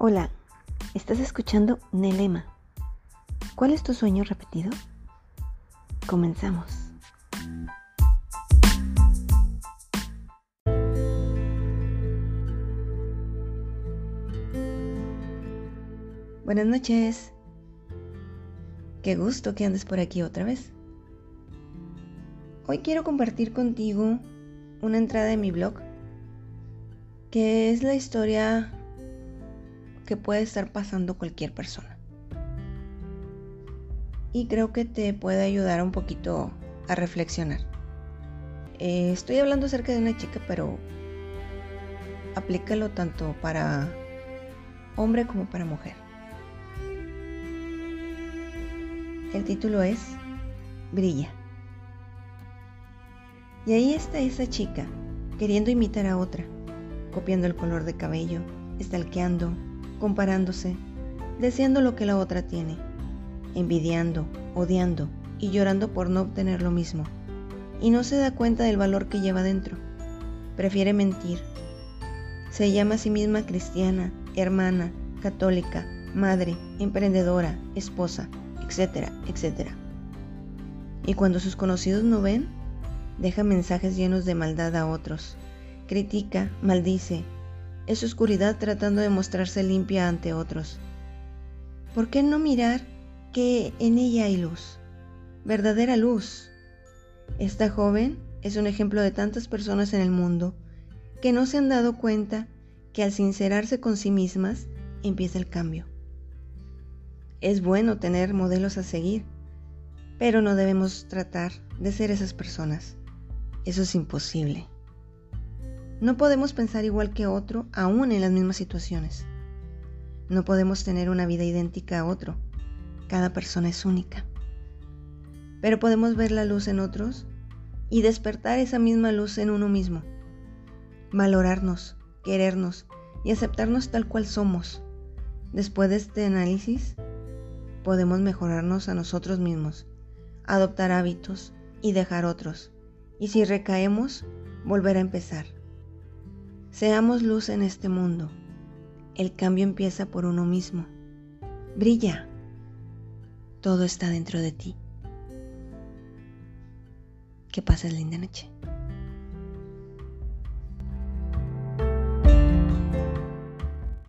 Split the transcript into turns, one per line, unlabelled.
Hola, estás escuchando Nelema. ¿Cuál es tu sueño repetido? Comenzamos. Buenas noches. Qué gusto que andes por aquí otra vez. Hoy quiero compartir contigo una entrada de mi blog que es la historia que puede estar pasando cualquier persona. Y creo que te puede ayudar un poquito a reflexionar. Eh, estoy hablando acerca de una chica, pero aplícalo tanto para hombre como para mujer. El título es Brilla. Y ahí está esa chica, queriendo imitar a otra, copiando el color de cabello, estalqueando, comparándose, deseando lo que la otra tiene, envidiando, odiando y llorando por no obtener lo mismo. Y no se da cuenta del valor que lleva dentro. Prefiere mentir. Se llama a sí misma cristiana, hermana, católica, madre, emprendedora, esposa, etcétera, etcétera. Y cuando sus conocidos no ven, deja mensajes llenos de maldad a otros. Critica, maldice, es oscuridad tratando de mostrarse limpia ante otros. ¿Por qué no mirar que en ella hay luz? Verdadera luz. Esta joven es un ejemplo de tantas personas en el mundo que no se han dado cuenta que al sincerarse con sí mismas empieza el cambio. Es bueno tener modelos a seguir, pero no debemos tratar de ser esas personas. Eso es imposible. No podemos pensar igual que otro aún en las mismas situaciones. No podemos tener una vida idéntica a otro. Cada persona es única. Pero podemos ver la luz en otros y despertar esa misma luz en uno mismo. Valorarnos, querernos y aceptarnos tal cual somos. Después de este análisis, podemos mejorarnos a nosotros mismos, adoptar hábitos y dejar otros. Y si recaemos, volver a empezar. Seamos luz en este mundo. El cambio empieza por uno mismo. Brilla. Todo está dentro de ti. Que pases linda noche.